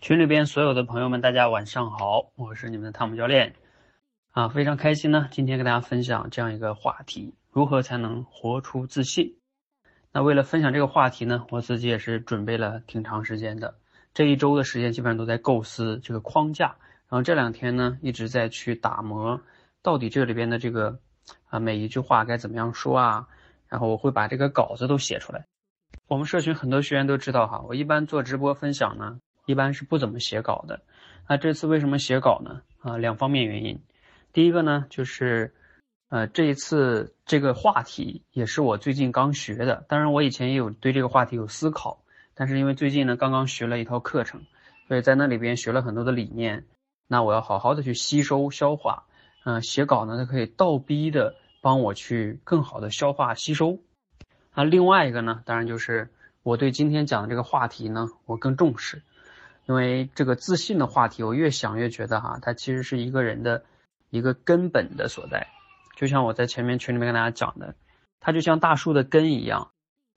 群里边所有的朋友们，大家晚上好，我是你们的汤姆教练啊，非常开心呢，今天跟大家分享这样一个话题：如何才能活出自信？那为了分享这个话题呢，我自己也是准备了挺长时间的，这一周的时间基本上都在构思这个框架，然后这两天呢一直在去打磨，到底这里边的这个啊每一句话该怎么样说啊，然后我会把这个稿子都写出来。我们社群很多学员都知道哈，我一般做直播分享呢。一般是不怎么写稿的，那这次为什么写稿呢？啊，两方面原因。第一个呢，就是，呃，这一次这个话题也是我最近刚学的，当然我以前也有对这个话题有思考，但是因为最近呢刚刚学了一套课程，所以在那里边学了很多的理念，那我要好好的去吸收消化。嗯，写稿呢，它可以倒逼的帮我去更好的消化吸收。那另外一个呢，当然就是我对今天讲的这个话题呢，我更重视。因为这个自信的话题，我越想越觉得哈，它其实是一个人的一个根本的所在。就像我在前面群里面跟大家讲的，它就像大树的根一样。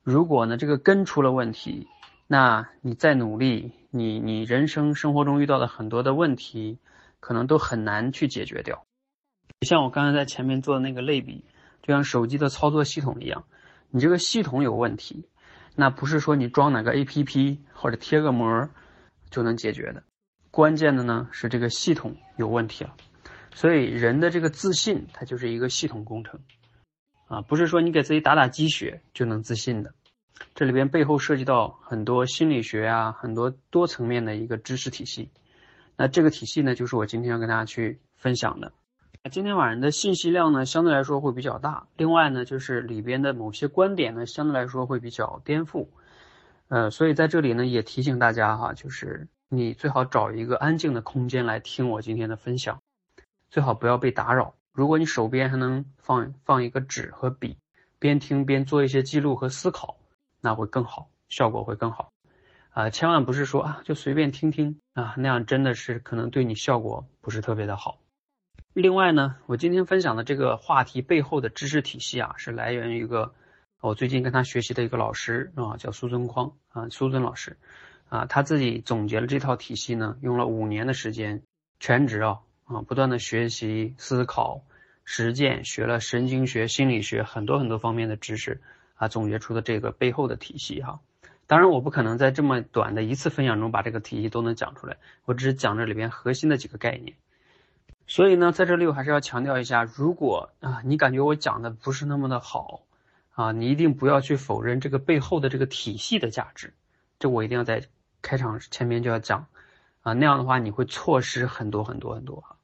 如果呢这个根出了问题，那你再努力，你你人生生活中遇到的很多的问题，可能都很难去解决掉。像我刚才在前面做的那个类比，就像手机的操作系统一样，你这个系统有问题，那不是说你装哪个 APP 或者贴个膜。就能解决的，关键的呢是这个系统有问题了，所以人的这个自信，它就是一个系统工程，啊，不是说你给自己打打鸡血就能自信的，这里边背后涉及到很多心理学啊，很多多层面的一个知识体系，那这个体系呢，就是我今天要跟大家去分享的。今天晚上的信息量呢，相对来说会比较大，另外呢，就是里边的某些观点呢，相对来说会比较颠覆。呃，所以在这里呢，也提醒大家哈，就是你最好找一个安静的空间来听我今天的分享，最好不要被打扰。如果你手边还能放放一个纸和笔，边听边做一些记录和思考，那会更好，效果会更好。啊，千万不是说啊就随便听听啊，那样真的是可能对你效果不是特别的好。另外呢，我今天分享的这个话题背后的知识体系啊，是来源于一个。我最近跟他学习的一个老师啊，叫苏尊匡啊，苏尊老师啊，他自己总结了这套体系呢，用了五年的时间，全职啊啊，不断的学习、思考、实践，学了神经学、心理学很多很多方面的知识啊，总结出的这个背后的体系哈。当然，我不可能在这么短的一次分享中把这个体系都能讲出来，我只是讲这里边核心的几个概念。所以呢，在这里我还是要强调一下，如果啊，你感觉我讲的不是那么的好。啊，你一定不要去否认这个背后的这个体系的价值，这我一定要在开场前面就要讲，啊，那样的话你会错失很多很多很多哈，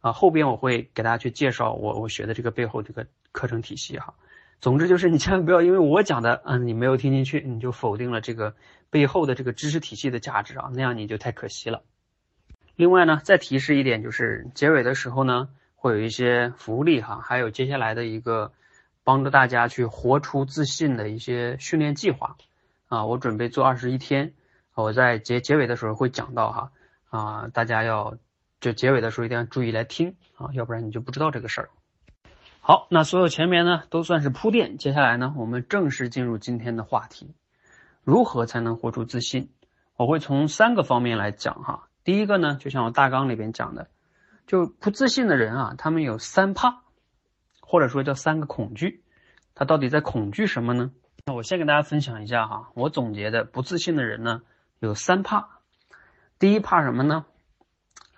啊，后边我会给大家去介绍我我学的这个背后这个课程体系哈，总之就是你千万不要因为我讲的，嗯，你没有听进去，你就否定了这个背后的这个知识体系的价值啊，那样你就太可惜了。另外呢，再提示一点，就是结尾的时候呢，会有一些福利哈，还有接下来的一个。帮助大家去活出自信的一些训练计划啊，我准备做二十一天，我在结结尾的时候会讲到哈啊，大家要就结尾的时候一定要注意来听啊，要不然你就不知道这个事儿。好，那所有前面呢都算是铺垫，接下来呢我们正式进入今天的话题，如何才能活出自信？我会从三个方面来讲哈。第一个呢，就像我大纲里边讲的，就不自信的人啊，他们有三怕。或者说叫三个恐惧，他到底在恐惧什么呢？那我先给大家分享一下哈，我总结的不自信的人呢有三怕。第一怕什么呢？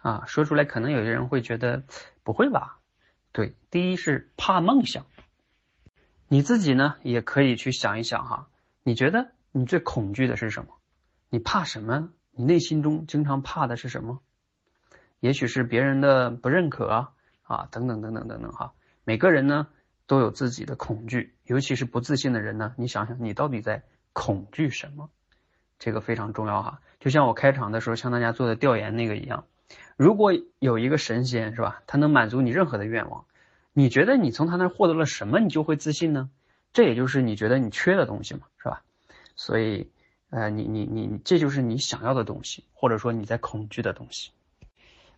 啊，说出来可能有些人会觉得不会吧？对，第一是怕梦想。你自己呢也可以去想一想哈，你觉得你最恐惧的是什么？你怕什么？你内心中经常怕的是什么？也许是别人的不认可啊，啊，等等等等等等哈。每个人呢都有自己的恐惧，尤其是不自信的人呢，你想想你到底在恐惧什么？这个非常重要哈。就像我开场的时候向大家做的调研那个一样，如果有一个神仙是吧，他能满足你任何的愿望，你觉得你从他那获得了什么，你就会自信呢？这也就是你觉得你缺的东西嘛，是吧？所以，呃，你你你，这就是你想要的东西，或者说你在恐惧的东西。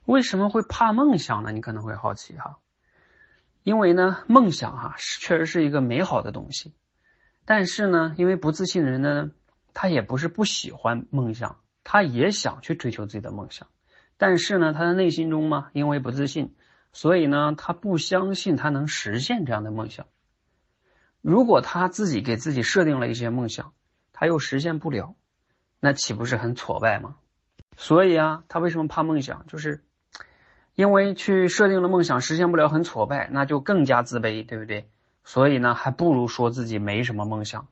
为什么会怕梦想呢？你可能会好奇哈。因为呢，梦想哈是确实是一个美好的东西，但是呢，因为不自信的人呢，他也不是不喜欢梦想他也想去追求自己的梦想，但是呢，他的内心中嘛，因为不自信，所以呢，他不相信他能实现这样的梦想。如果他自己给自己设定了一些梦想，他又实现不了，那岂不是很挫败吗？所以啊，他为什么怕梦想？就是因为去设定了梦想实现不了，很挫败，那就更加自卑，对不对？所以呢，还不如说自己没什么梦想。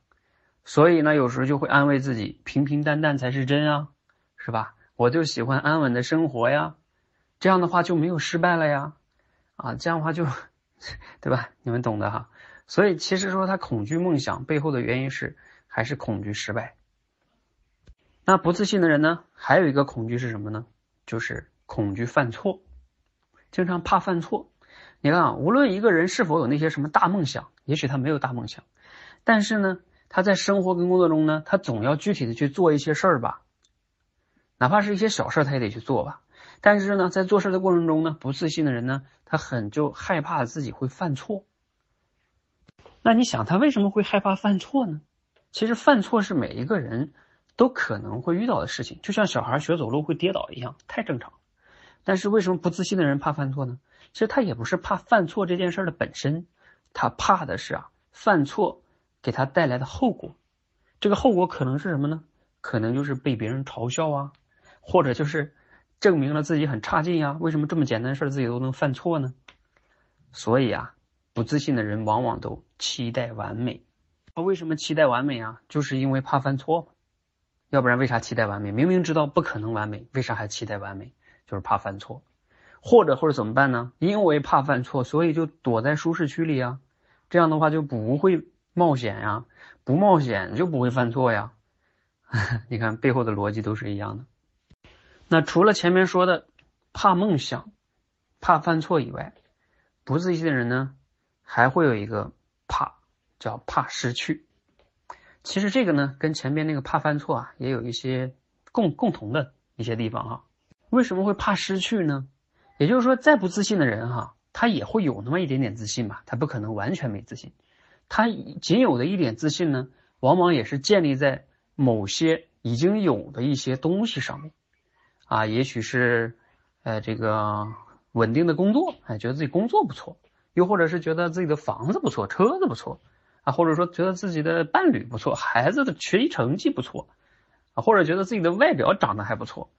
所以呢，有时候就会安慰自己，平平淡淡才是真啊，是吧？我就喜欢安稳的生活呀，这样的话就没有失败了呀，啊，这样的话就，对吧？你们懂的哈。所以其实说他恐惧梦想背后的原因是还是恐惧失败。那不自信的人呢，还有一个恐惧是什么呢？就是恐惧犯错，经常怕犯错。你看啊，无论一个人是否有那些什么大梦想，也许他没有大梦想，但是呢，他在生活跟工作中呢，他总要具体的去做一些事儿吧，哪怕是一些小事他也得去做吧。但是呢，在做事的过程中呢，不自信的人呢，他很就害怕自己会犯错。那你想他为什么会害怕犯错呢？其实犯错是每一个人都可能会遇到的事情，就像小孩学走路会跌倒一样，太正常。但是为什么不自信的人怕犯错呢？其实他也不是怕犯错这件事的本身，他怕的是啊犯错给他带来的后果。这个后果可能是什么呢？可能就是被别人嘲笑啊，或者就是证明了自己很差劲呀。为什么这么简单的事自己都能犯错呢？所以啊。不自信的人往往都期待完美，他为什么期待完美啊？就是因为怕犯错要不然为啥期待完美？明明知道不可能完美，为啥还期待完美？就是怕犯错，或者或者怎么办呢？因为怕犯错，所以就躲在舒适区里啊。这样的话就不会冒险呀，不冒险就不会犯错呀。你看背后的逻辑都是一样的。那除了前面说的怕梦想、怕犯错以外，不自信的人呢？还会有一个怕，叫怕失去。其实这个呢，跟前面那个怕犯错啊，也有一些共共同的一些地方哈。为什么会怕失去呢？也就是说，再不自信的人哈，他也会有那么一点点自信吧，他不可能完全没自信。他仅有的一点自信呢，往往也是建立在某些已经有的一些东西上面啊，也许是呃这个稳定的工作，哎，觉得自己工作不错。又或者是觉得自己的房子不错，车子不错，啊，或者说觉得自己的伴侣不错，孩子的学习成绩不错，啊，或者觉得自己的外表长得还不错，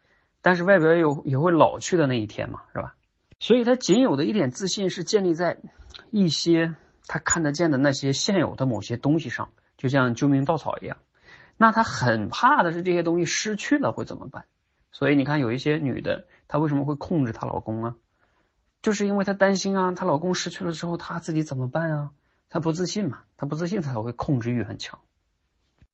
但是外表有也会老去的那一天嘛，是吧？所以他仅有的一点自信是建立在一些他看得见的那些现有的某些东西上，就像救命稻草一样。那他很怕的是这些东西失去了会怎么办？所以你看，有一些女的，她为什么会控制她老公啊？就是因为她担心啊，她老公失去了之后，她自己怎么办啊？她不自信嘛，她不自信，她才会控制欲很强。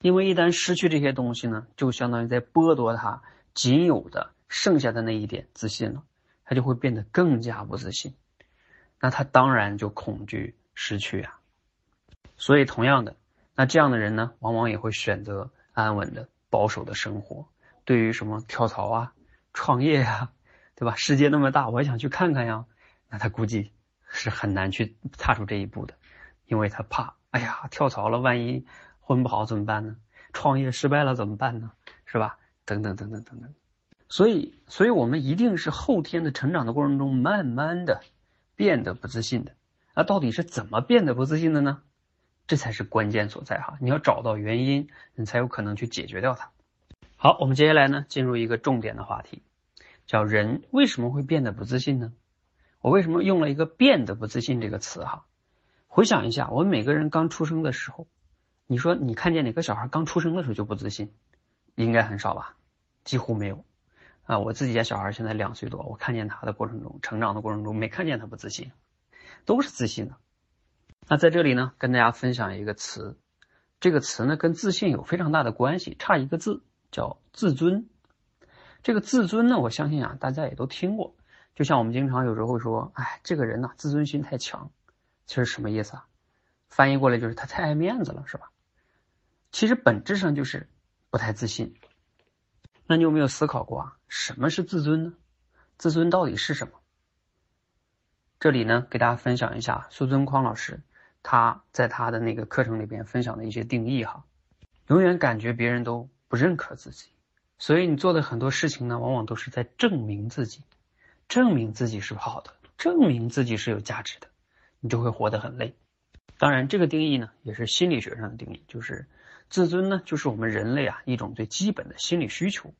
因为一旦失去这些东西呢，就相当于在剥夺她仅有的剩下的那一点自信了，他就会变得更加不自信。那他当然就恐惧失去啊。所以同样的，那这样的人呢，往往也会选择安稳的、保守的生活。对于什么跳槽啊、创业呀，对吧？世界那么大，我也想去看看呀。那他估计是很难去踏出这一步的，因为他怕，哎呀，跳槽了，万一混不好怎么办呢？创业失败了怎么办呢？是吧？等等等等等等。所以，所以我们一定是后天的成长的过程中，慢慢的变得不自信的。那到底是怎么变得不自信的呢？这才是关键所在哈！你要找到原因，你才有可能去解决掉它。好，我们接下来呢，进入一个重点的话题，叫人为什么会变得不自信呢？我为什么用了一个“变得不自信”这个词？哈，回想一下，我们每个人刚出生的时候，你说你看见哪个小孩刚出生的时候就不自信？应该很少吧？几乎没有。啊，我自己家小孩现在两岁多，我看见他的过程中，成长的过程中，没看见他不自信，都是自信的。那在这里呢，跟大家分享一个词，这个词呢跟自信有非常大的关系，差一个字叫自尊。这个自尊呢，我相信啊，大家也都听过。就像我们经常有时候说，哎，这个人呢自尊心太强，其实什么意思啊？翻译过来就是他太爱面子了，是吧？其实本质上就是不太自信。那你有没有思考过啊？什么是自尊呢？自尊到底是什么？这里呢，给大家分享一下苏尊匡老师他在他的那个课程里边分享的一些定义哈。永远感觉别人都不认可自己，所以你做的很多事情呢，往往都是在证明自己，证明自己是好的，证明自己是有价值的，你就会活得很累。当然，这个定义呢，也是心理学上的定义，就是自尊呢，就是我们人类啊一种最基本的心理需求。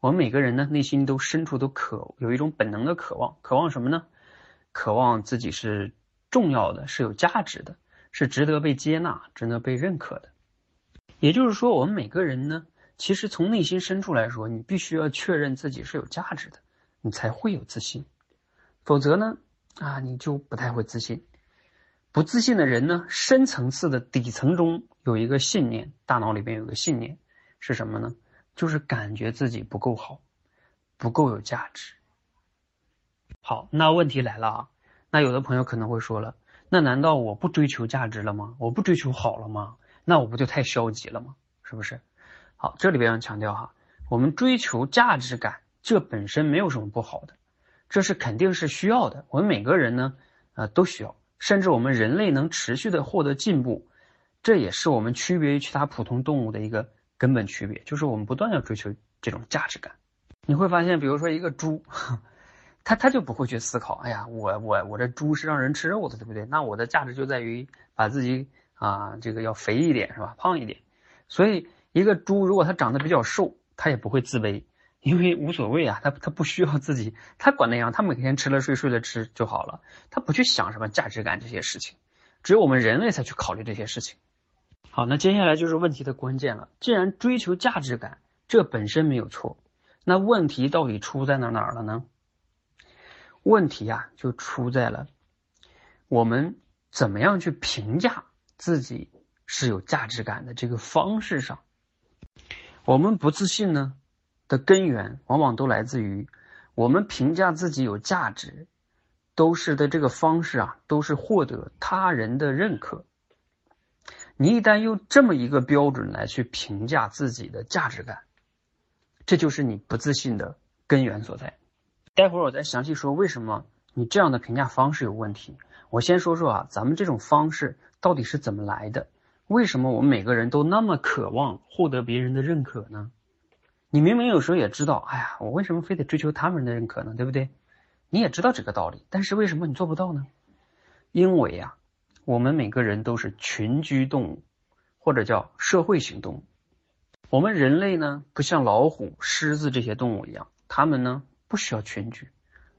我们每个人呢，内心都深处都渴有一种本能的渴望，渴望什么呢？渴望自己是重要的，是有价值的，是值得被接纳、值得被认可的。也就是说，我们每个人呢，其实从内心深处来说，你必须要确认自己是有价值的，你才会有自信。否则呢，啊，你就不太会自信。不自信的人呢，深层次的底层中有一个信念，大脑里边有个信念是什么呢？就是感觉自己不够好，不够有价值。好，那问题来了啊！那有的朋友可能会说了，那难道我不追求价值了吗？我不追求好了吗？那我不就太消极了吗？是不是？好，这里边要强调哈，我们追求价值感，这本身没有什么不好的，这是肯定是需要的。我们每个人呢，呃，都需要，甚至我们人类能持续的获得进步，这也是我们区别于其他普通动物的一个。根本区别就是我们不断要追求这种价值感。你会发现，比如说一个猪，他他就不会去思考，哎呀，我我我这猪是让人吃肉的，对不对？那我的价值就在于把自己啊这个要肥一点，是吧？胖一点。所以一个猪如果它长得比较瘦，它也不会自卑，因为无所谓啊，它它不需要自己，它管那样，它每天吃了睡，睡了吃就好了，它不去想什么价值感这些事情。只有我们人类才去考虑这些事情。好，那接下来就是问题的关键了。既然追求价值感，这本身没有错，那问题到底出在哪哪儿了呢？问题啊，就出在了我们怎么样去评价自己是有价值感的这个方式上。我们不自信呢的根源，往往都来自于我们评价自己有价值，都是的这个方式啊，都是获得他人的认可。你一旦用这么一个标准来去评价自己的价值感，这就是你不自信的根源所在。待会儿我再详细说为什么你这样的评价方式有问题。我先说说啊，咱们这种方式到底是怎么来的？为什么我们每个人都那么渴望获得别人的认可呢？你明明有时候也知道，哎呀，我为什么非得追求他们的认可呢？对不对？你也知道这个道理，但是为什么你做不到呢？因为呀。我们每个人都是群居动物，或者叫社会性动物。我们人类呢，不像老虎、狮子这些动物一样，它们呢不需要群居。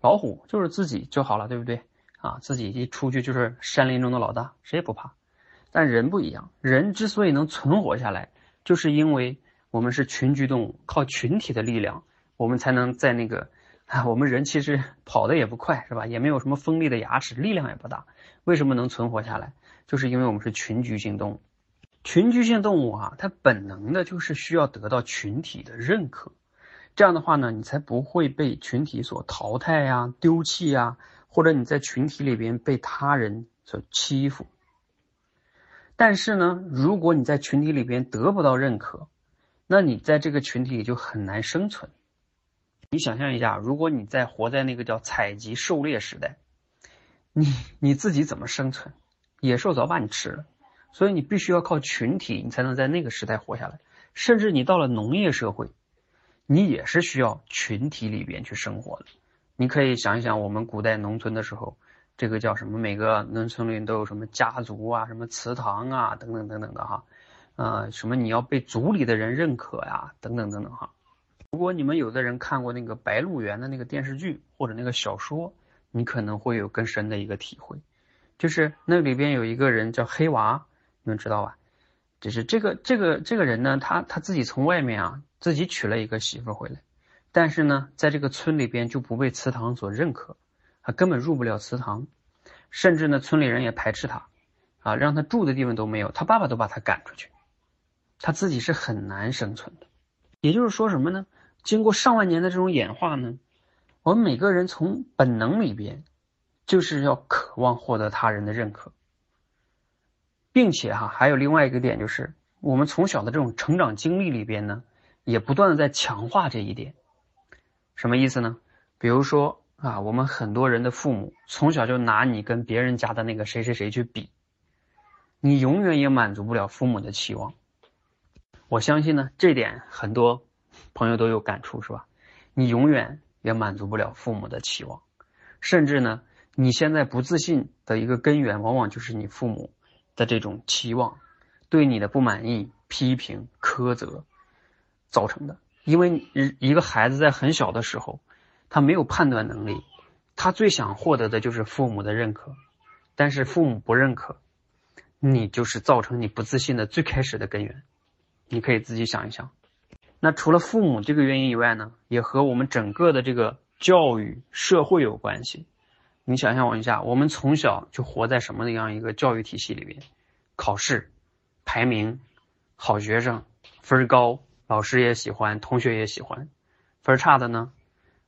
老虎就是自己就好了，对不对？啊，自己一出去就是山林中的老大，谁也不怕。但人不一样，人之所以能存活下来，就是因为我们是群居动物，靠群体的力量，我们才能在那个。啊，我们人其实跑的也不快，是吧？也没有什么锋利的牙齿，力量也不大。为什么能存活下来？就是因为我们是群居性动物。群居性动物啊，它本能的就是需要得到群体的认可。这样的话呢，你才不会被群体所淘汰呀、丢弃呀，或者你在群体里边被他人所欺负。但是呢，如果你在群体里边得不到认可，那你在这个群体里就很难生存。你想象一下，如果你在活在那个叫采集狩猎时代，你你自己怎么生存？野兽早把你吃了，所以你必须要靠群体，你才能在那个时代活下来。甚至你到了农业社会，你也是需要群体里边去生活的。你可以想一想，我们古代农村的时候，这个叫什么？每个农村里都有什么家族啊，什么祠堂啊，等等等等的哈，呃，什么你要被族里的人认可呀，等等等等哈。如果你们有的人看过那个《白鹿原》的那个电视剧或者那个小说，你可能会有更深的一个体会，就是那里边有一个人叫黑娃，你们知道吧？就是这个这个这个人呢，他他自己从外面啊自己娶了一个媳妇回来，但是呢，在这个村里边就不被祠堂所认可，他根本入不了祠堂，甚至呢村里人也排斥他，啊，让他住的地方都没有，他爸爸都把他赶出去，他自己是很难生存的。也就是说什么呢？经过上万年的这种演化呢，我们每个人从本能里边，就是要渴望获得他人的认可，并且哈还有另外一个点就是，我们从小的这种成长经历里边呢，也不断的在强化这一点。什么意思呢？比如说啊，我们很多人的父母从小就拿你跟别人家的那个谁谁谁去比，你永远也满足不了父母的期望。我相信呢，这点很多朋友都有感触是吧？你永远也满足不了父母的期望，甚至呢，你现在不自信的一个根源，往往就是你父母的这种期望，对你的不满意、批评、苛责造成的。因为一个孩子在很小的时候，他没有判断能力，他最想获得的就是父母的认可，但是父母不认可，你就是造成你不自信的最开始的根源。你可以自己想一想。那除了父母这个原因以外呢，也和我们整个的这个教育社会有关系。你想象一下，我们从小就活在什么样一个教育体系里边？考试、排名、好学生、分高，老师也喜欢，同学也喜欢。分差的呢，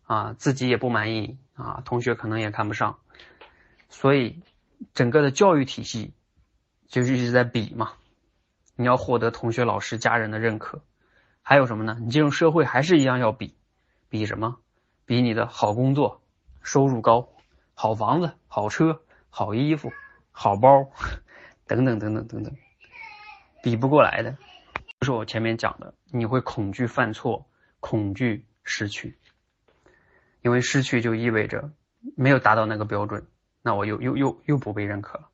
啊，自己也不满意啊，同学可能也看不上。所以，整个的教育体系就是一直在比嘛。你要获得同学、老师、家人的认可。还有什么呢？你进入社会还是一样要比，比什么？比你的好工作、收入高、好房子、好车、好衣服、好包，等等等等等等，比不过来的。就是我前面讲的，你会恐惧犯错，恐惧失去，因为失去就意味着没有达到那个标准，那我又又又又不被认可了，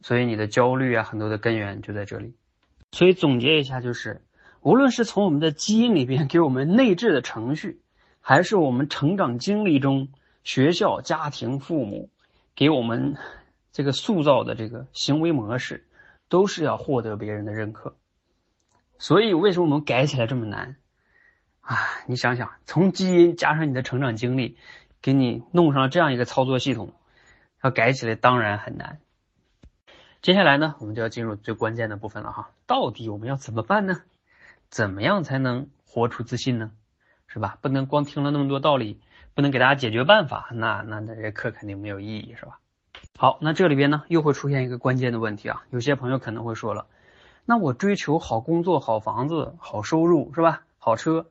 所以你的焦虑啊，很多的根源就在这里。所以总结一下就是。无论是从我们的基因里边给我们内置的程序，还是我们成长经历中学校、家庭、父母给我们这个塑造的这个行为模式，都是要获得别人的认可。所以，为什么我们改起来这么难？啊，你想想，从基因加上你的成长经历，给你弄上了这样一个操作系统，要改起来当然很难。接下来呢，我们就要进入最关键的部分了哈，到底我们要怎么办呢？怎么样才能活出自信呢？是吧？不能光听了那么多道理，不能给大家解决办法，那那那这课肯定没有意义，是吧？好，那这里边呢又会出现一个关键的问题啊，有些朋友可能会说了，那我追求好工作、好房子、好收入，是吧？好车，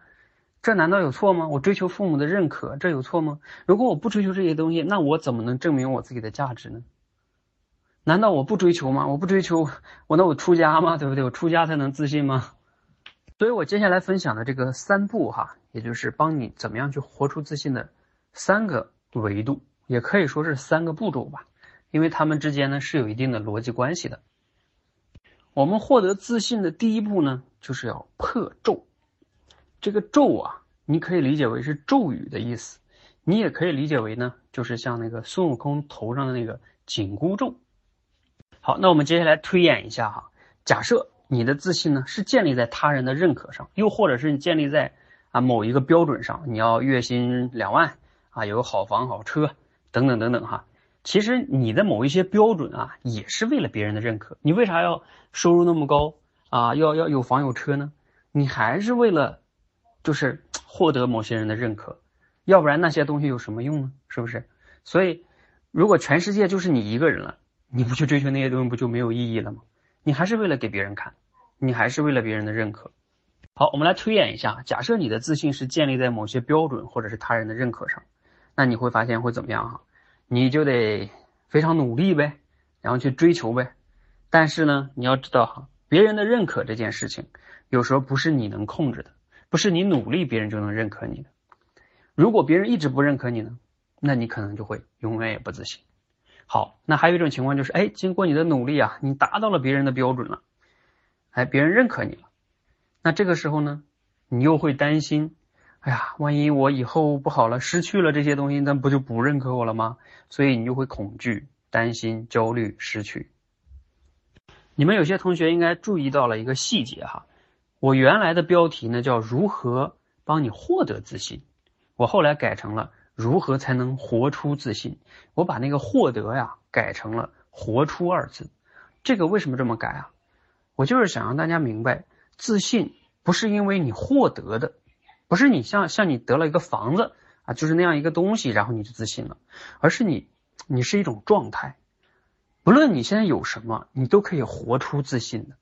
这难道有错吗？我追求父母的认可，这有错吗？如果我不追求这些东西，那我怎么能证明我自己的价值呢？难道我不追求吗？我不追求，我那我出家吗？对不对？我出家才能自信吗？所以我接下来分享的这个三步哈，也就是帮你怎么样去活出自信的三个维度，也可以说是三个步骤吧，因为他们之间呢是有一定的逻辑关系的。我们获得自信的第一步呢，就是要破咒。这个咒啊，你可以理解为是咒语的意思，你也可以理解为呢，就是像那个孙悟空头上的那个紧箍咒。好，那我们接下来推演一下哈，假设。你的自信呢，是建立在他人的认可上，又或者是你建立在啊某一个标准上，你要月薪两万啊，有好房好车等等等等哈。其实你的某一些标准啊，也是为了别人的认可。你为啥要收入那么高啊？要要有房有车呢？你还是为了就是 获得某些人的认可，要不然那些东西有什么用呢？是不是？所以如果全世界就是你一个人了，你不去追求那些东西，不就没有意义了吗？你还是为了给别人看，你还是为了别人的认可。好，我们来推演一下，假设你的自信是建立在某些标准或者是他人的认可上，那你会发现会怎么样哈？你就得非常努力呗，然后去追求呗。但是呢，你要知道哈，别人的认可这件事情，有时候不是你能控制的，不是你努力别人就能认可你的。如果别人一直不认可你呢，那你可能就会永远也不自信。好，那还有一种情况就是，哎，经过你的努力啊，你达到了别人的标准了，哎，别人认可你了，那这个时候呢，你又会担心，哎呀，万一我以后不好了，失去了这些东西，那不就不认可我了吗？所以你就会恐惧、担心、焦虑、失去。你们有些同学应该注意到了一个细节哈，我原来的标题呢叫如何帮你获得自信，我后来改成了。如何才能活出自信？我把那个获得呀改成了活出二字。这个为什么这么改啊？我就是想让大家明白，自信不是因为你获得的，不是你像像你得了一个房子啊，就是那样一个东西，然后你就自信了，而是你你是一种状态。不论你现在有什么，你都可以活出自信的。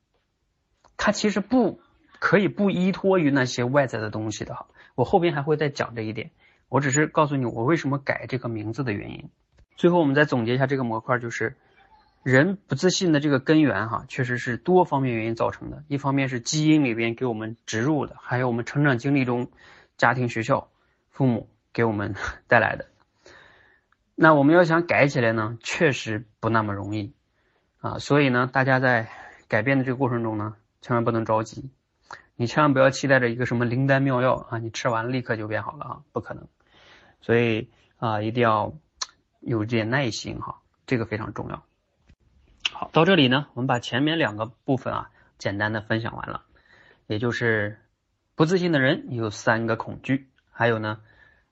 它其实不可以不依托于那些外在的东西的哈。我后边还会再讲这一点。我只是告诉你我为什么改这个名字的原因。最后我们再总结一下这个模块，就是人不自信的这个根源哈，确实是多方面原因造成的。一方面是基因里边给我们植入的，还有我们成长经历中家庭、学校、父母给我们 带来的。那我们要想改起来呢，确实不那么容易啊。所以呢，大家在改变的这个过程中呢，千万不能着急。你千万不要期待着一个什么灵丹妙药啊，你吃完立刻就变好了啊，不可能。所以啊，一定要有点耐心哈，这个非常重要。好，到这里呢，我们把前面两个部分啊，简单的分享完了，也就是不自信的人有三个恐惧，还有呢，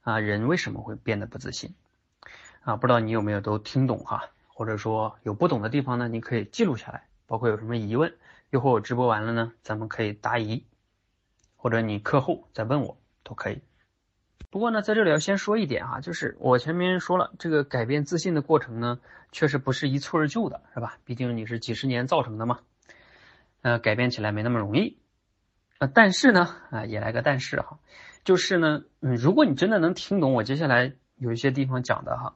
啊，人为什么会变得不自信？啊，不知道你有没有都听懂哈，或者说有不懂的地方呢，你可以记录下来，包括有什么疑问，一会儿我直播完了呢，咱们可以答疑，或者你课后再问我都可以。不过呢，在这里要先说一点哈，就是我前面说了，这个改变自信的过程呢，确实不是一蹴而就的，是吧？毕竟你是几十年造成的嘛，呃，改变起来没那么容易。呃，但是呢，啊，也来个但是哈，就是呢，嗯，如果你真的能听懂我接下来有一些地方讲的哈，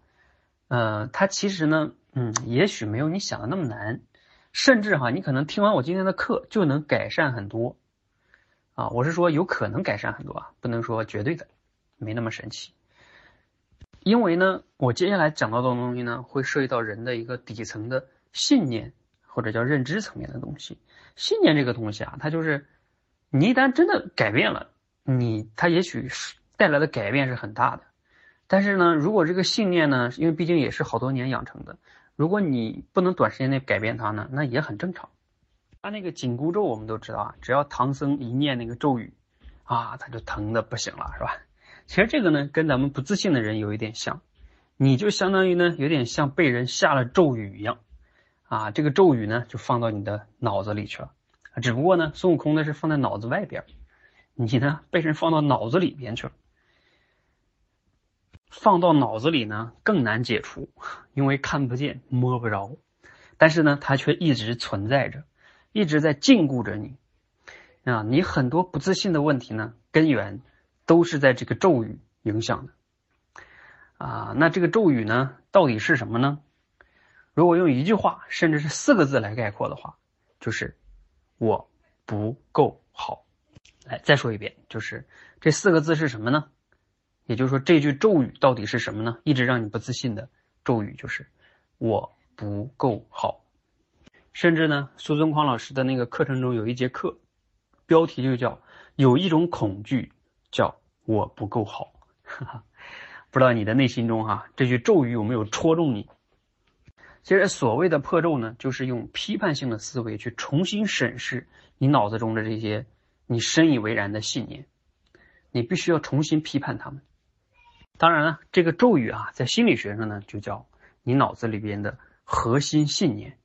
呃，它其实呢，嗯，也许没有你想的那么难，甚至哈，你可能听完我今天的课就能改善很多。啊，我是说有可能改善很多啊，不能说绝对的。没那么神奇，因为呢，我接下来讲到的东西呢，会涉及到人的一个底层的信念或者叫认知层面的东西。信念这个东西啊，它就是你一旦真的改变了，你它也许是带来的改变是很大的。但是呢，如果这个信念呢，因为毕竟也是好多年养成的，如果你不能短时间内改变它呢，那也很正常。他那个紧箍咒我们都知道啊，只要唐僧一念那个咒语啊，他就疼的不行了，是吧？其实这个呢，跟咱们不自信的人有一点像，你就相当于呢，有点像被人下了咒语一样，啊，这个咒语呢就放到你的脑子里去了，只不过呢，孙悟空呢是放在脑子外边，你呢被人放到脑子里边去了，放到脑子里呢更难解除，因为看不见摸不着，但是呢，它却一直存在着，一直在禁锢着你，啊，你很多不自信的问题呢根源。都是在这个咒语影响的啊，那这个咒语呢，到底是什么呢？如果用一句话，甚至是四个字来概括的话，就是我不够好。来，再说一遍，就是这四个字是什么呢？也就是说，这句咒语到底是什么呢？一直让你不自信的咒语就是我不够好。甚至呢，苏尊匡老师的那个课程中有一节课，标题就叫有一种恐惧。叫我不够好，不知道你的内心中哈这句咒语有没有戳中你？其实所谓的破咒呢，就是用批判性的思维去重新审视你脑子中的这些你深以为然的信念，你必须要重新批判他们。当然了，这个咒语啊，在心理学上呢，就叫你脑子里边的核心信念。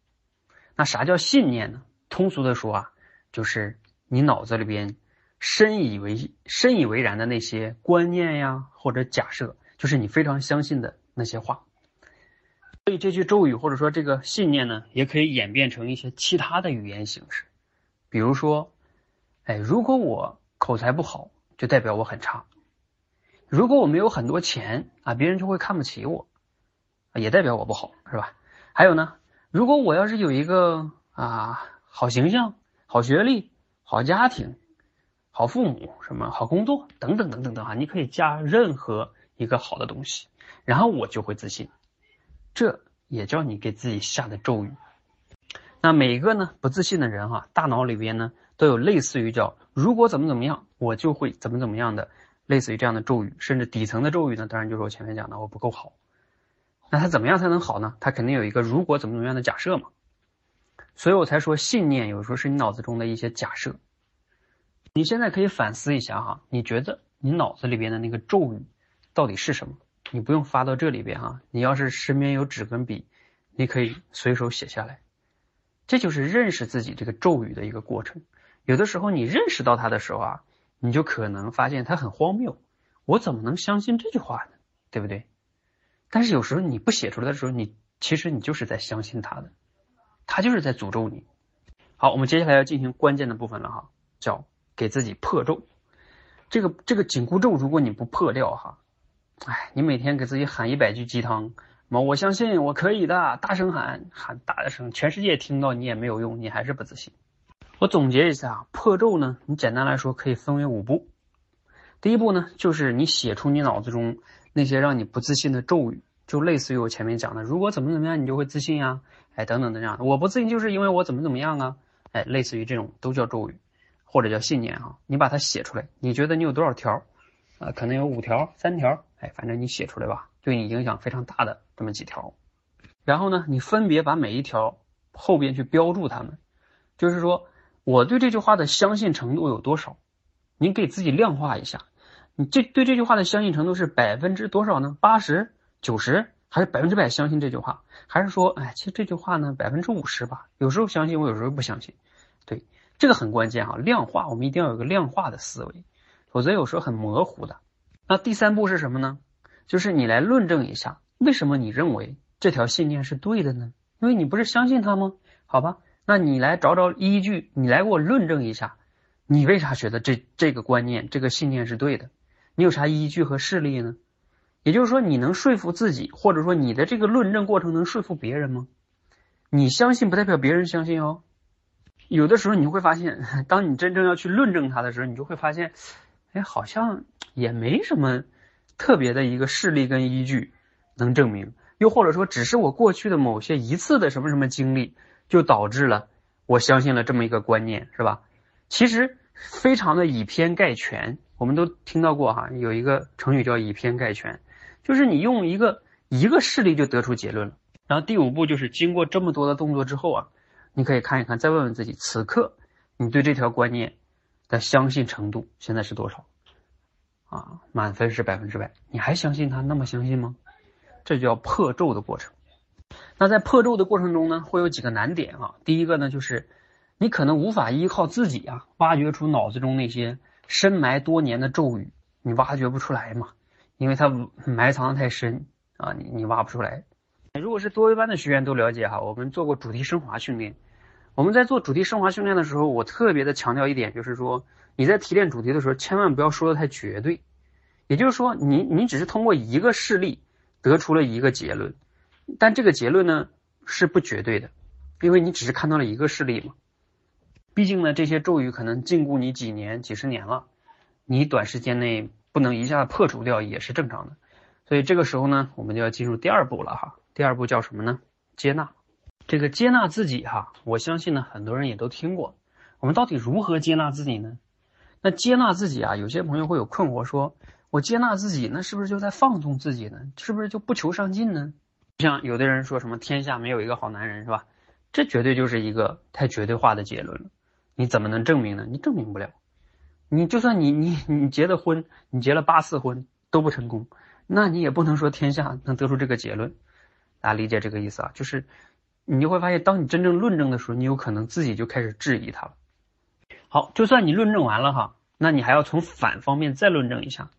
那啥叫信念呢？通俗的说啊，就是你脑子里边。深以为深以为然的那些观念呀，或者假设，就是你非常相信的那些话。所以这句咒语或者说这个信念呢，也可以演变成一些其他的语言形式。比如说，哎，如果我口才不好，就代表我很差；如果我没有很多钱啊，别人就会看不起我，也代表我不好，是吧？还有呢，如果我要是有一个啊好形象、好学历、好家庭。好父母，什么好工作，等等等等等哈！你可以加任何一个好的东西，然后我就会自信。这也叫你给自己下的咒语。那每个呢不自信的人哈，大脑里边呢都有类似于叫如果怎么怎么样，我就会怎么怎么样的，类似于这样的咒语。甚至底层的咒语呢，当然就是我前面讲的我不够好。那他怎么样才能好呢？他肯定有一个如果怎么怎么样的假设嘛。所以我才说信念有时候是你脑子中的一些假设。你现在可以反思一下哈，你觉得你脑子里边的那个咒语到底是什么？你不用发到这里边哈，你要是身边有纸跟笔，你可以随手写下来。这就是认识自己这个咒语的一个过程。有的时候你认识到它的时候啊，你就可能发现它很荒谬。我怎么能相信这句话呢？对不对？但是有时候你不写出来的时候，你其实你就是在相信它的，它就是在诅咒你。好，我们接下来要进行关键的部分了哈，叫。给自己破咒，这个这个紧箍咒，如果你不破掉哈，哎，你每天给自己喊一百句鸡汤，么我相信我可以的，大声喊喊大声，全世界听到你也没有用，你还是不自信。我总结一下，破咒呢，你简单来说可以分为五步。第一步呢，就是你写出你脑子中那些让你不自信的咒语，就类似于我前面讲的，如果怎么怎么样，你就会自信呀，哎，等等的这样的。我不自信就是因为我怎么怎么样啊，哎，类似于这种都叫咒语，或者叫信念啊。你把它写出来，你觉得你有多少条？啊，可能有五条、三条，哎，反正你写出来吧，对你影响非常大的这么几条。然后呢，你分别把每一条后边去标注它们，就是说我对这句话的相信程度有多少，你给自己量化一下。你这对这句话的相信程度是百分之多少呢？八十、九十，还是百分之百相信这句话？还是说，哎，其实这句话呢，百分之五十吧，有时候相信，我有时候不相信。对，这个很关键哈，量化，我们一定要有个量化的思维。否则有时候很模糊的。那第三步是什么呢？就是你来论证一下，为什么你认为这条信念是对的呢？因为你不是相信它吗？好吧，那你来找找依据，你来给我论证一下，你为啥觉得这这个观念、这个信念是对的？你有啥依据和事例呢？也就是说，你能说服自己，或者说你的这个论证过程能说服别人吗？你相信不代表别人相信哦。有的时候你会发现，当你真正要去论证它的时候，你就会发现。哎，好像也没什么特别的一个事例跟依据能证明，又或者说，只是我过去的某些一次的什么什么经历，就导致了我相信了这么一个观念，是吧？其实非常的以偏概全，我们都听到过哈，有一个成语叫以偏概全，就是你用一个一个事例就得出结论了。然后第五步就是经过这么多的动作之后啊，你可以看一看，再问问自己，此刻你对这条观念。的相信程度现在是多少？啊，满分是百分之百，你还相信他那么相信吗？这就叫破咒的过程。那在破咒的过程中呢，会有几个难点啊。第一个呢，就是你可能无法依靠自己啊，挖掘出脑子中那些深埋多年的咒语，你挖掘不出来嘛，因为它埋藏的太深啊，你你挖不出来。如果是多维班的学员都了解哈，我们做过主题升华训练。我们在做主题升华训练的时候，我特别的强调一点，就是说你在提炼主题的时候，千万不要说的太绝对。也就是说，你你只是通过一个事例得出了一个结论，但这个结论呢是不绝对的，因为你只是看到了一个事例嘛。毕竟呢，这些咒语可能禁锢你几年、几十年了，你短时间内不能一下子破除掉也是正常的。所以这个时候呢，我们就要进入第二步了哈。第二步叫什么呢？接纳。这个接纳自己哈，我相信呢，很多人也都听过。我们到底如何接纳自己呢？那接纳自己啊，有些朋友会有困惑，说我接纳自己，那是不是就在放纵自己呢？是不是就不求上进呢？像有的人说什么天下没有一个好男人是吧？这绝对就是一个太绝对化的结论了。你怎么能证明呢？你证明不了。你就算你你你结的婚，你结了八次婚都不成功，那你也不能说天下能得出这个结论。大家理解这个意思啊？就是。你就会发现，当你真正论证的时候，你有可能自己就开始质疑它了。好，就算你论证完了哈，那你还要从反方面再论证一下，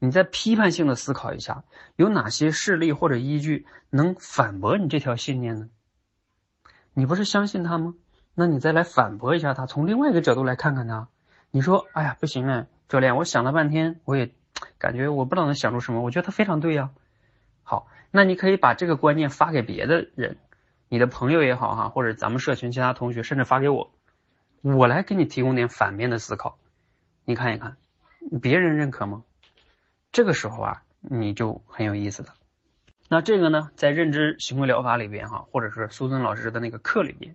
你再批判性的思考一下，有哪些事例或者依据能反驳你这条信念呢？你不是相信他吗？那你再来反驳一下他，从另外一个角度来看看他。你说，哎呀，不行啊，教练，我想了半天，我也感觉我不知道能想出什么，我觉得他非常对呀。好，那你可以把这个观念发给别的人。你的朋友也好哈，或者咱们社群其他同学，甚至发给我，我来给你提供点反面的思考，你看一看，别人认可吗？这个时候啊，你就很有意思了。那这个呢，在认知行为疗法里边哈，或者是苏尊老师的那个课里边，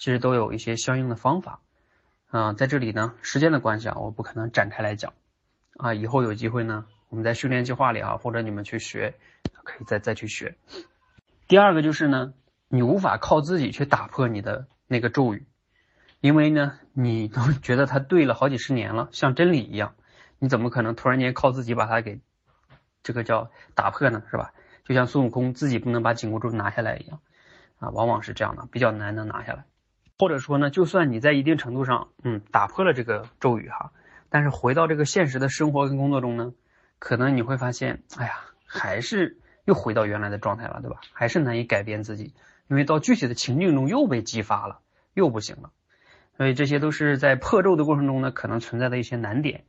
其实都有一些相应的方法。啊，在这里呢，时间的关系啊，我不可能展开来讲。啊，以后有机会呢，我们在训练计划里啊，或者你们去学，可以再再去学。第二个就是呢。你无法靠自己去打破你的那个咒语，因为呢，你都觉得它对了好几十年了，像真理一样，你怎么可能突然间靠自己把它给这个叫打破呢？是吧？就像孙悟空自己不能把紧箍咒拿下来一样，啊，往往是这样的，比较难能拿下来。或者说呢，就算你在一定程度上，嗯，打破了这个咒语哈，但是回到这个现实的生活跟工作中呢，可能你会发现，哎呀，还是又回到原来的状态了，对吧？还是难以改变自己。因为到具体的情境中又被激发了，又不行了，所以这些都是在破咒的过程中呢可能存在的一些难点。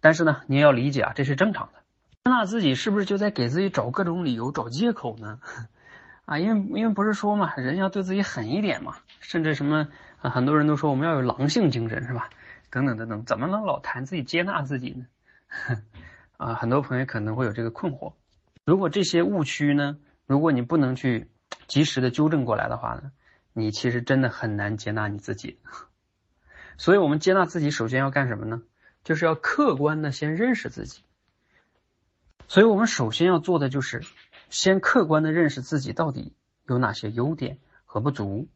但是呢，你也要理解啊，这是正常的。接纳自己是不是就在给自己找各种理由、找借口呢？啊，因为因为不是说嘛，人要对自己狠一点嘛，甚至什么，很多人都说我们要有狼性精神是吧？等等等等，怎么能老谈自己接纳自己呢？啊，很多朋友可能会有这个困惑。如果这些误区呢，如果你不能去及时的纠正过来的话呢，你其实真的很难接纳你自己。所以，我们接纳自己，首先要干什么呢？就是要客观的先认识自己。所以我们首先要做的就是先客观的认识自己到底有哪些优点和不足。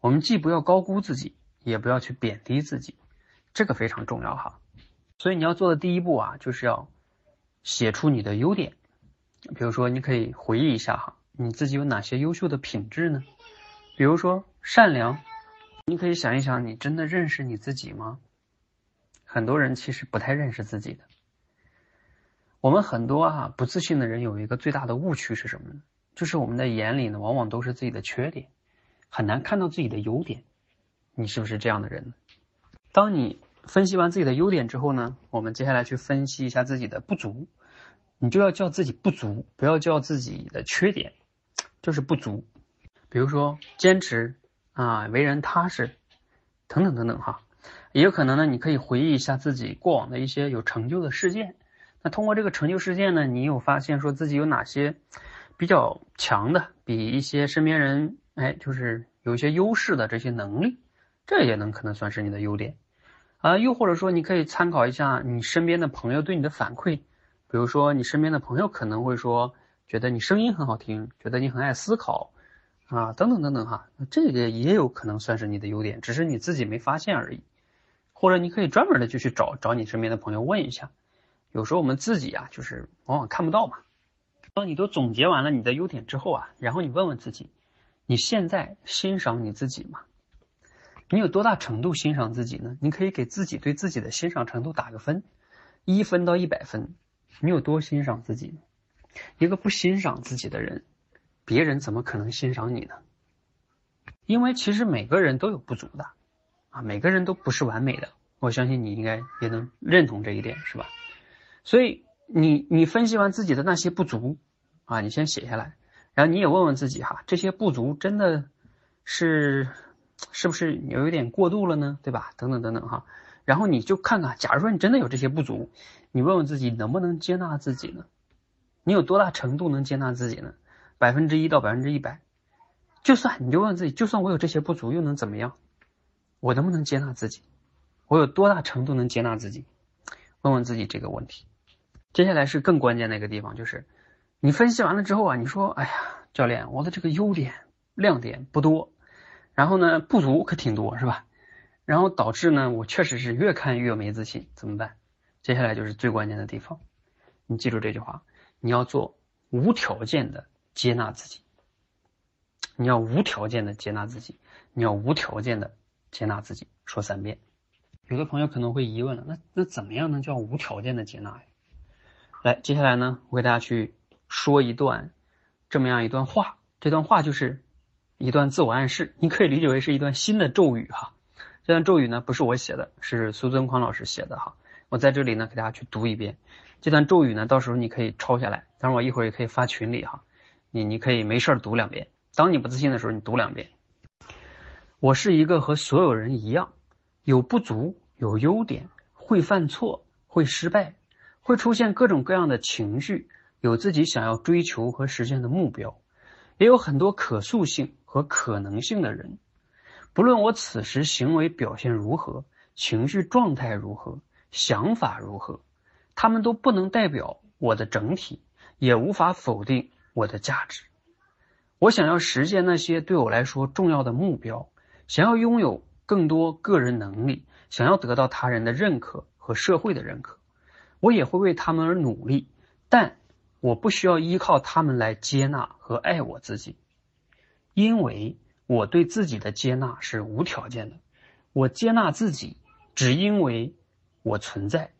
我们既不要高估自己，也不要去贬低自己，这个非常重要哈。所以你要做的第一步啊，就是要写出你的优点。比如说，你可以回忆一下哈，你自己有哪些优秀的品质呢？比如说善良，你可以想一想，你真的认识你自己吗？很多人其实不太认识自己的。我们很多啊不自信的人有一个最大的误区是什么呢？就是我们的眼里呢，往往都是自己的缺点，很难看到自己的优点。你是不是这样的人呢？当你分析完自己的优点之后呢，我们接下来去分析一下自己的不足。你就要叫自己不足，不要叫自己的缺点，就是不足。比如说坚持啊，为人踏实，等等等等哈。也有可能呢，你可以回忆一下自己过往的一些有成就的事件。那通过这个成就事件呢，你有发现说自己有哪些比较强的，比一些身边人哎，就是有一些优势的这些能力，这也能可能算是你的优点。啊，又或者说，你可以参考一下你身边的朋友对你的反馈，比如说你身边的朋友可能会说，觉得你声音很好听，觉得你很爱思考，啊，等等等等哈，这个也有可能算是你的优点，只是你自己没发现而已。或者你可以专门的就去找找你身边的朋友问一下，有时候我们自己啊，就是往往看不到嘛。当你都总结完了你的优点之后啊，然后你问问自己，你现在欣赏你自己吗？你有多大程度欣赏自己呢？你可以给自己对自己的欣赏程度打个分，一分到一百分，你有多欣赏自己？一个不欣赏自己的人，别人怎么可能欣赏你呢？因为其实每个人都有不足的，啊，每个人都不是完美的。我相信你应该也能认同这一点，是吧？所以你你分析完自己的那些不足，啊，你先写下来，然后你也问问自己哈，这些不足真的是？是不是有一点过度了呢？对吧？等等等等哈，然后你就看看，假如说你真的有这些不足，你问问自己能不能接纳自己呢？你有多大程度能接纳自己呢？百分之一到百分之一百，就算你就问自己，就算我有这些不足又能怎么样？我能不能接纳自己？我有多大程度能接纳自己？问问自己这个问题。接下来是更关键的一个地方，就是你分析完了之后啊，你说，哎呀，教练，我的这个优点亮点不多。然后呢，不足可挺多，是吧？然后导致呢，我确实是越看越没自信，怎么办？接下来就是最关键的地方，你记住这句话，你要做无条件的接纳自己，你要无条件的接纳自己，你要无条件的接纳自己，说三遍。有的朋友可能会疑问了，那那怎么样能叫无条件的接纳呀？来，接下来呢，我给大家去说一段这么样一段话，这段话就是。一段自我暗示，你可以理解为是一段新的咒语哈。这段咒语呢，不是我写的，是苏尊宽老师写的哈。我在这里呢，给大家去读一遍这段咒语呢，到时候你可以抄下来，当然我一会儿也可以发群里哈。你你可以没事儿读两遍，当你不自信的时候，你读两遍。我是一个和所有人一样，有不足，有优点，会犯错，会失败，会出现各种各样的情绪，有自己想要追求和实现的目标，也有很多可塑性。和可能性的人，不论我此时行为表现如何，情绪状态如何，想法如何，他们都不能代表我的整体，也无法否定我的价值。我想要实现那些对我来说重要的目标，想要拥有更多个人能力，想要得到他人的认可和社会的认可，我也会为他们而努力，但我不需要依靠他们来接纳和爱我自己。因为我对自己的接纳是无条件的，我接纳自己，只因为我存在，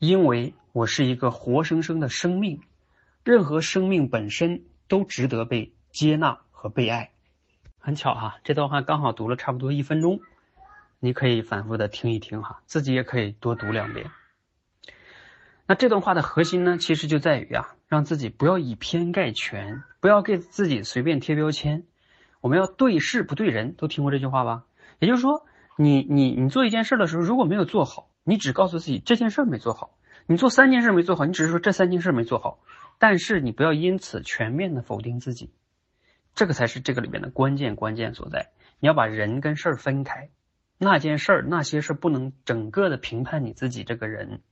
因为我是一个活生生的生命，任何生命本身都值得被接纳和被爱。很巧哈，这段话刚好读了差不多一分钟，你可以反复的听一听哈，自己也可以多读两遍。那这段话的核心呢，其实就在于啊，让自己不要以偏概全，不要给自己随便贴标签。我们要对事不对人，都听过这句话吧？也就是说，你你你做一件事的时候，如果没有做好，你只告诉自己这件事没做好；你做三件事没做好，你只是说这三件事没做好。但是你不要因此全面的否定自己，这个才是这个里面的关键关键所在。你要把人跟事儿分开，那件事儿那些事不能整个的评判你自己这个人。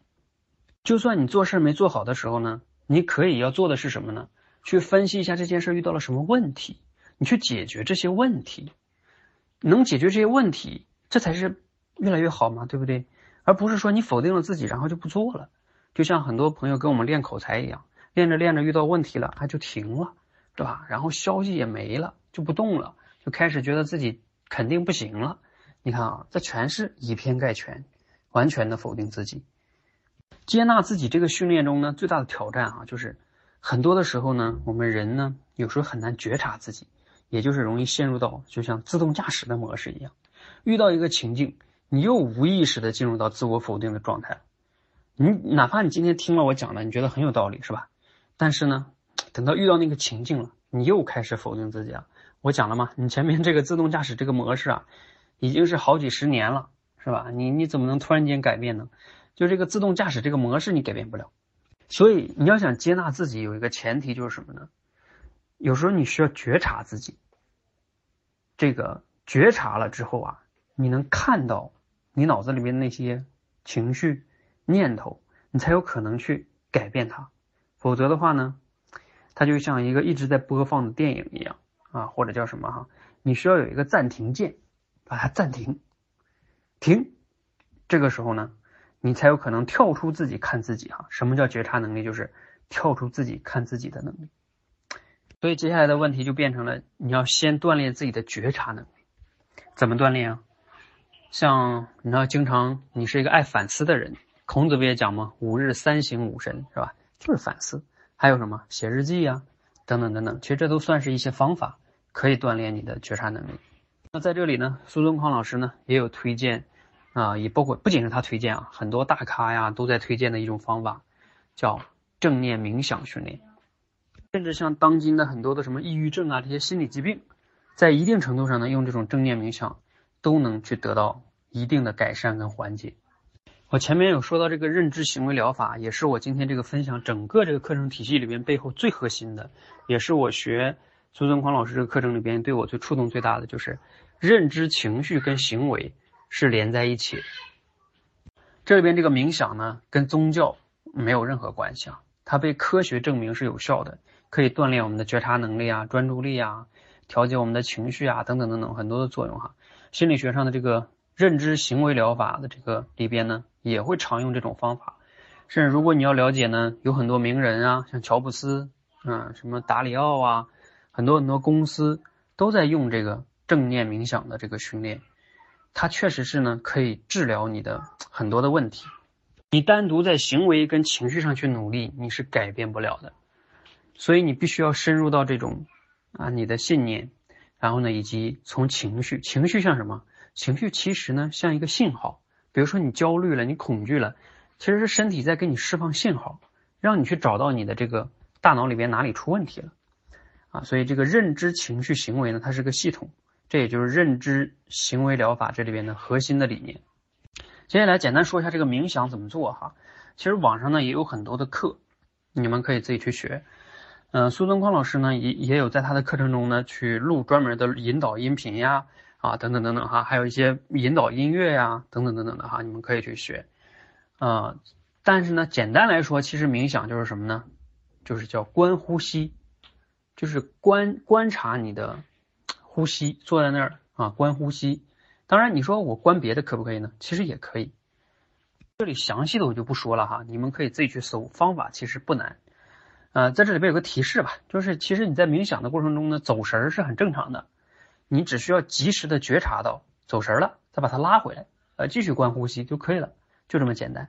就算你做事没做好的时候呢，你可以要做的是什么呢？去分析一下这件事遇到了什么问题，你去解决这些问题，能解决这些问题，这才是越来越好嘛，对不对？而不是说你否定了自己，然后就不做了。就像很多朋友跟我们练口才一样。练着练着遇到问题了，他就停了，是吧？然后消息也没了，就不动了，就开始觉得自己肯定不行了。你看啊，这全是以偏概全，完全的否定自己。接纳自己这个训练中呢，最大的挑战啊，就是很多的时候呢，我们人呢有时候很难觉察自己，也就是容易陷入到就像自动驾驶的模式一样，遇到一个情境，你又无意识的进入到自我否定的状态了。你哪怕你今天听了我讲的，你觉得很有道理，是吧？但是呢，等到遇到那个情境了，你又开始否定自己了。我讲了吗？你前面这个自动驾驶这个模式啊，已经是好几十年了，是吧？你你怎么能突然间改变呢？就这个自动驾驶这个模式你改变不了。所以你要想接纳自己，有一个前提就是什么呢？有时候你需要觉察自己。这个觉察了之后啊，你能看到你脑子里面那些情绪、念头，你才有可能去改变它。否则的话呢，它就像一个一直在播放的电影一样啊，或者叫什么哈？你需要有一个暂停键，把它暂停，停。这个时候呢，你才有可能跳出自己看自己哈。什么叫觉察能力？就是跳出自己看自己的能力。所以接下来的问题就变成了，你要先锻炼自己的觉察能力。怎么锻炼啊？像你知道，经常你是一个爱反思的人，孔子不也讲吗？五日三省吾身，是吧？就是反思，还有什么写日记呀，等等等等，其实这都算是一些方法，可以锻炼你的觉察能力。那在这里呢，苏东康老师呢也有推荐啊，也包括不仅是他推荐啊，很多大咖呀都在推荐的一种方法，叫正念冥想训练。甚至像当今的很多的什么抑郁症啊这些心理疾病，在一定程度上呢，用这种正念冥想都能去得到一定的改善跟缓解。我前面有说到这个认知行为疗法，也是我今天这个分享整个这个课程体系里边背后最核心的，也是我学苏东宽老师这个课程里边对我最触动最大的，就是认知情绪跟行为是连在一起。这里边这个冥想呢，跟宗教没有任何关系啊，它被科学证明是有效的，可以锻炼我们的觉察能力啊、专注力啊、调节我们的情绪啊等等等等很多的作用哈。心理学上的这个认知行为疗法的这个里边呢。也会常用这种方法，甚至如果你要了解呢，有很多名人啊，像乔布斯，嗯，什么达里奥啊，很多很多公司都在用这个正念冥想的这个训练，它确实是呢可以治疗你的很多的问题。你单独在行为跟情绪上去努力，你是改变不了的，所以你必须要深入到这种啊你的信念，然后呢以及从情绪，情绪像什么？情绪其实呢像一个信号。比如说你焦虑了，你恐惧了，其实是身体在给你释放信号，让你去找到你的这个大脑里边哪里出问题了啊。所以这个认知情绪行为呢，它是个系统，这也就是认知行为疗法这里边的核心的理念。接下来简单说一下这个冥想怎么做哈。其实网上呢也有很多的课，你们可以自己去学。嗯，苏东宽老师呢也也有在他的课程中呢去录专门的引导音频呀。啊，等等等等哈，还有一些引导音乐呀，等等等等的哈，你们可以去学。呃，但是呢，简单来说，其实冥想就是什么呢？就是叫观呼吸，就是观观察你的呼吸，坐在那儿啊，观呼吸。当然，你说我观别的可不可以呢？其实也可以。这里详细的我就不说了哈，你们可以自己去搜，方法其实不难。呃，在这里边有个提示吧，就是其实你在冥想的过程中呢，走神儿是很正常的。你只需要及时的觉察到走神了，再把它拉回来，呃，继续观呼吸就可以了，就这么简单。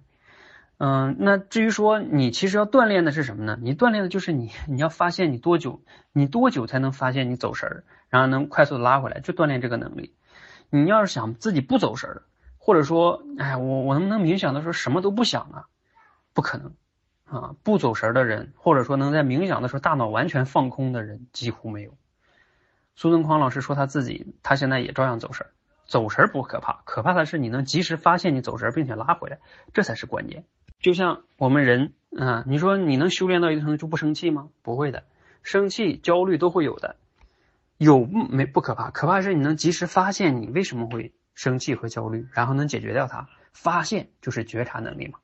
嗯，那至于说你其实要锻炼的是什么呢？你锻炼的就是你，你要发现你多久，你多久才能发现你走神儿，然后能快速的拉回来，就锻炼这个能力。你要是想自己不走神儿，或者说，哎，我我能不能冥想的时候什么都不想啊？不可能，啊，不走神的人，或者说能在冥想的时候大脑完全放空的人几乎没有。苏东匡老师说他自己，他现在也照样走神儿，走神儿不可怕，可怕的是你能及时发现你走神，并且拉回来，这才是关键。就像我们人啊，你说你能修炼到一定程度就不生气吗？不会的，生气、焦虑都会有的，有没不可怕，可怕是你能及时发现你为什么会生气和焦虑，然后能解决掉它。发现就是觉察能力嘛。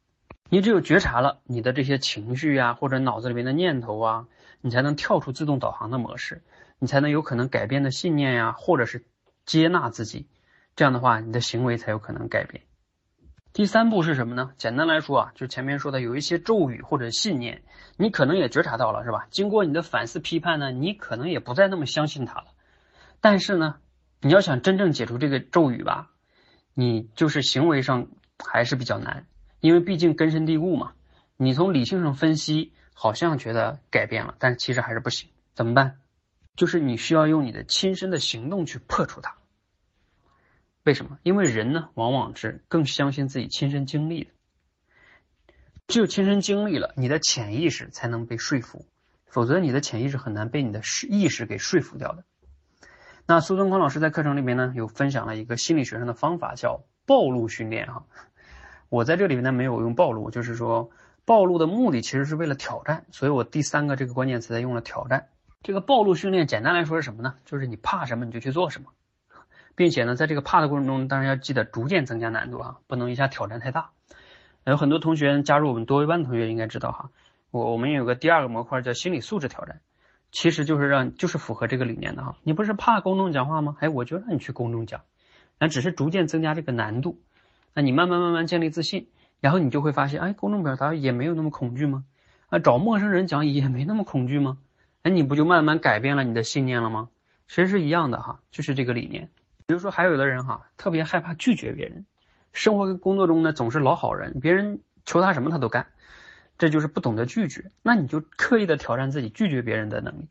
你只有觉察了你的这些情绪啊，或者脑子里面的念头啊，你才能跳出自动导航的模式，你才能有可能改变的信念呀，或者是接纳自己。这样的话，你的行为才有可能改变。第三步是什么呢？简单来说啊，就前面说的有一些咒语或者信念，你可能也觉察到了，是吧？经过你的反思批判呢，你可能也不再那么相信它了。但是呢，你要想真正解除这个咒语吧，你就是行为上还是比较难。因为毕竟根深蒂固嘛，你从理性上分析，好像觉得改变了，但其实还是不行。怎么办？就是你需要用你的亲身的行动去破除它。为什么？因为人呢，往往是更相信自己亲身经历的。只有亲身经历了，你的潜意识才能被说服，否则你的潜意识很难被你的意识给说服掉的。那苏东光老师在课程里面呢，有分享了一个心理学上的方法，叫暴露训练哈。我在这里面呢没有用暴露，就是说暴露的目的其实是为了挑战，所以我第三个这个关键词在用了挑战。这个暴露训练简单来说是什么呢？就是你怕什么你就去做什么，并且呢在这个怕的过程中，当然要记得逐渐增加难度啊，不能一下挑战太大。有很多同学加入我们多维班的同学应该知道哈，我我们有个第二个模块叫心理素质挑战，其实就是让就是符合这个理念的哈。你不是怕公众讲话吗？哎，我就让你去公众讲，那只是逐渐增加这个难度。那你慢慢慢慢建立自信，然后你就会发现，哎，公众表达也没有那么恐惧吗？啊，找陌生人讲也没那么恐惧吗？哎，你不就慢慢改变了你的信念了吗？其实是一样的哈，就是这个理念。比如说，还有的人哈，特别害怕拒绝别人，生活跟工作中呢总是老好人，别人求他什么他都干，这就是不懂得拒绝。那你就刻意的挑战自己拒绝别人的能力。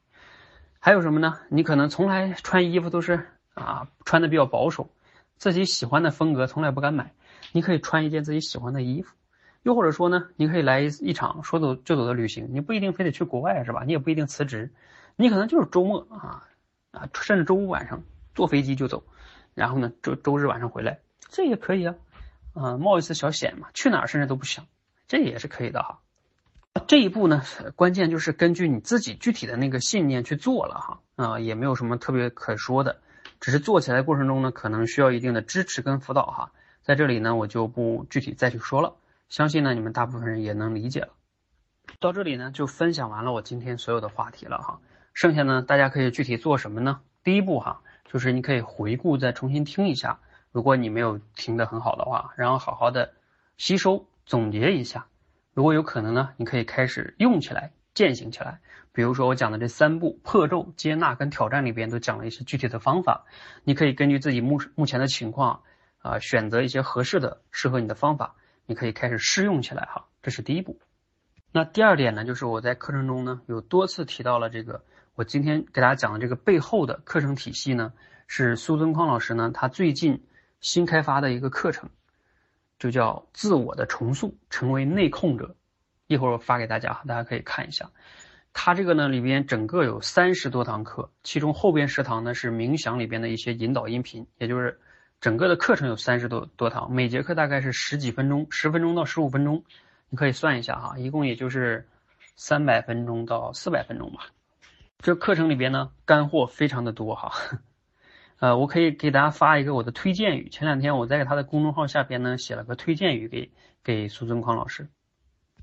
还有什么呢？你可能从来穿衣服都是啊穿的比较保守，自己喜欢的风格从来不敢买。你可以穿一件自己喜欢的衣服，又或者说呢，你可以来一场说走就走的旅行。你不一定非得去国外是吧？你也不一定辞职，你可能就是周末啊啊，甚至周五晚上坐飞机就走，然后呢周周日晚上回来，这也可以啊啊，冒一次小险嘛，去哪儿甚至都不想，这也是可以的哈。这一步呢，关键就是根据你自己具体的那个信念去做了哈啊，也没有什么特别可说的，只是做起来过程中呢，可能需要一定的支持跟辅导哈。在这里呢，我就不具体再去说了，相信呢你们大部分人也能理解了。到这里呢就分享完了我今天所有的话题了哈，剩下呢大家可以具体做什么呢？第一步哈，就是你可以回顾再重新听一下，如果你没有听得很好的话，然后好好的吸收总结一下，如果有可能呢，你可以开始用起来践行起来。比如说我讲的这三步破咒、接纳跟挑战里边都讲了一些具体的方法，你可以根据自己目目前的情况。啊，选择一些合适的、适合你的方法，你可以开始试用起来哈。这是第一步。那第二点呢，就是我在课程中呢有多次提到了这个，我今天给大家讲的这个背后的课程体系呢，是苏尊匡老师呢他最近新开发的一个课程，就叫自我的重塑，成为内控者。一会儿我发给大家，大家可以看一下。他这个呢里边整个有三十多堂课，其中后边十堂呢是冥想里边的一些引导音频，也就是。整个的课程有三十多多堂，每节课大概是十几分钟，十分钟到十五分钟，你可以算一下哈，一共也就是三百分钟到四百分钟吧。这课程里边呢，干货非常的多哈。呃，我可以给大家发一个我的推荐语。前两天我在他的公众号下边呢写了个推荐语给给苏尊匡老师。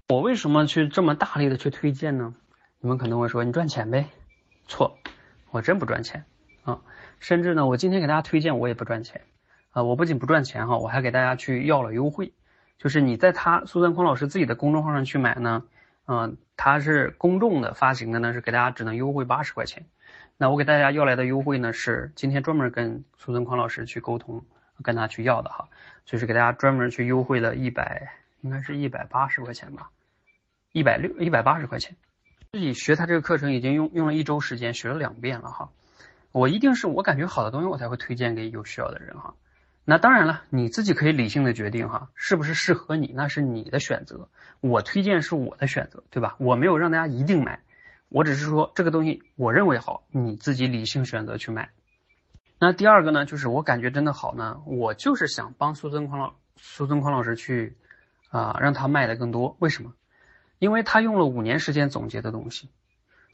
我为什么去这么大力的去推荐呢？你们可能会说你赚钱呗？错，我真不赚钱啊。甚至呢，我今天给大家推荐我也不赚钱。啊，我不仅不赚钱哈，我还给大家去要了优惠，就是你在他苏三匡老师自己的公众号上去买呢，嗯，他是公众的发行的呢，是给大家只能优惠八十块钱。那我给大家要来的优惠呢，是今天专门跟苏三匡老师去沟通，跟他去要的哈，就是给大家专门去优惠了一百，应该是一百八十块钱吧，一百六一百八十块钱。自己学他这个课程已经用用了一周时间，学了两遍了哈。我一定是我感觉好的东西，我才会推荐给有需要的人哈。那当然了，你自己可以理性的决定哈，是不是适合你，那是你的选择。我推荐是我的选择，对吧？我没有让大家一定买，我只是说这个东西我认为好，你自己理性选择去买。那第二个呢，就是我感觉真的好呢，我就是想帮苏增匡老苏增匡老师去啊，让他卖的更多。为什么？因为他用了五年时间总结的东西，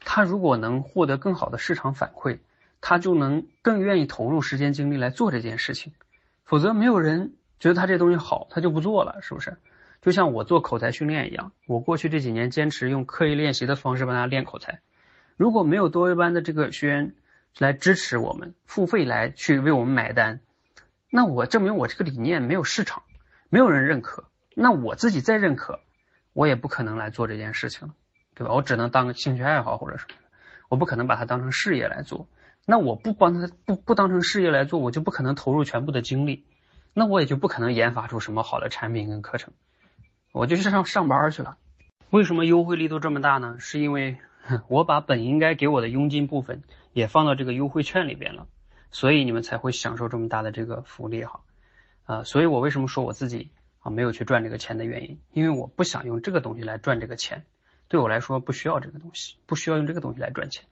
他如果能获得更好的市场反馈，他就能更愿意投入时间精力来做这件事情。否则没有人觉得他这东西好，他就不做了，是不是？就像我做口才训练一样，我过去这几年坚持用刻意练习的方式帮大家练口才。如果没有多维班的这个学员来支持我们，付费来去为我们买单，那我证明我这个理念没有市场，没有人认可。那我自己再认可，我也不可能来做这件事情了，对吧？我只能当个兴趣爱好或者什么，我不可能把它当成事业来做。那我不帮他不不当成事业来做，我就不可能投入全部的精力，那我也就不可能研发出什么好的产品跟课程，我就去上上班去了。为什么优惠力度这么大呢？是因为我把本应该给我的佣金部分也放到这个优惠券里边了，所以你们才会享受这么大的这个福利哈。啊，所以我为什么说我自己啊没有去赚这个钱的原因，因为我不想用这个东西来赚这个钱，对我来说不需要这个东西，不需要用这个东西来赚钱。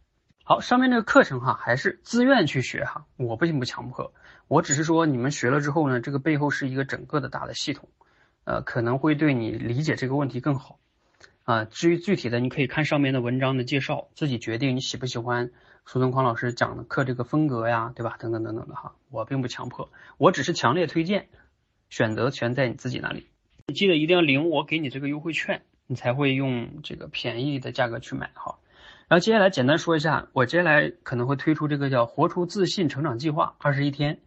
好，上面这个课程哈，还是自愿去学哈，我并不强迫，我只是说你们学了之后呢，这个背后是一个整个的大的系统，呃，可能会对你理解这个问题更好，啊，至于具体的，你可以看上面的文章的介绍，自己决定你喜不喜欢苏东匡老师讲的课这个风格呀，对吧？等等等等的哈，我并不强迫，我只是强烈推荐，选择权在你自己那里，你记得一定要领我给你这个优惠券，你才会用这个便宜的价格去买哈。然后接下来简单说一下，我接下来可能会推出这个叫“活出自信成长计划”，二十一天，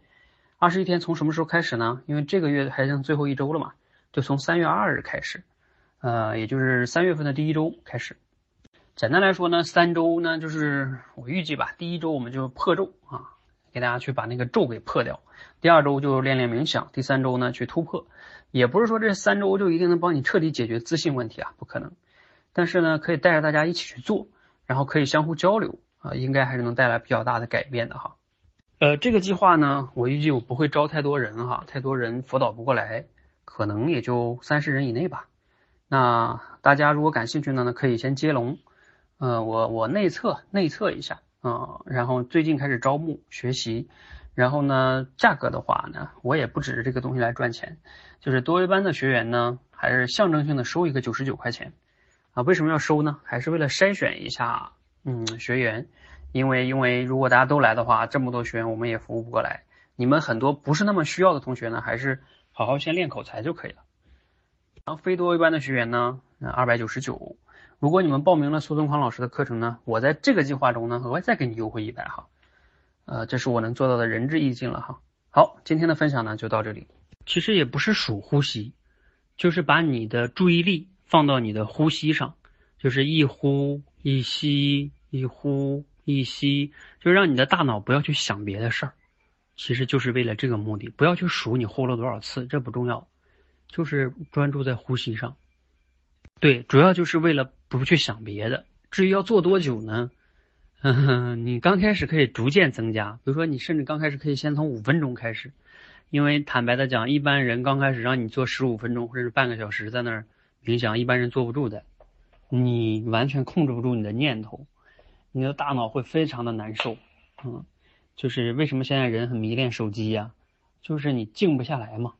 二十一天从什么时候开始呢？因为这个月还剩最后一周了嘛，就从三月二日开始，呃，也就是三月份的第一周开始。简单来说呢，三周呢就是我预计吧，第一周我们就破咒啊，给大家去把那个咒给破掉；第二周就练练冥想；第三周呢去突破。也不是说这三周就一定能帮你彻底解决自信问题啊，不可能。但是呢，可以带着大家一起去做。然后可以相互交流啊，应该还是能带来比较大的改变的哈。呃，这个计划呢，我预计我不会招太多人哈，太多人辅导不过来，可能也就三十人以内吧。那大家如果感兴趣的呢，可以先接龙，呃，我我内测内测一下啊，然后最近开始招募学习，然后呢，价格的话呢，我也不指着这个东西来赚钱，就是多一班的学员呢，还是象征性的收一个九十九块钱。啊，为什么要收呢？还是为了筛选一下，嗯，学员，因为因为如果大家都来的话，这么多学员我们也服务不过来。你们很多不是那么需要的同学呢，还是好好先练口才就可以了。然后非多维班的学员呢，二百九十九。如果你们报名了苏东康老师的课程呢，我在这个计划中呢，额外再给你优惠一百哈。呃，这是我能做到的仁至义尽了哈。好，今天的分享呢就到这里。其实也不是数呼吸，就是把你的注意力。放到你的呼吸上，就是一呼一吸，一呼一吸，就让你的大脑不要去想别的事儿，其实就是为了这个目的。不要去数你呼了多少次，这不重要，就是专注在呼吸上。对，主要就是为了不去想别的。至于要做多久呢？嗯 你刚开始可以逐渐增加，比如说你甚至刚开始可以先从五分钟开始，因为坦白的讲，一般人刚开始让你做十五分钟或者是半个小时在那儿。冥想一般人坐不住的，你完全控制不住你的念头，你的大脑会非常的难受，嗯，就是为什么现在人很迷恋手机呀，就是你静不下来嘛。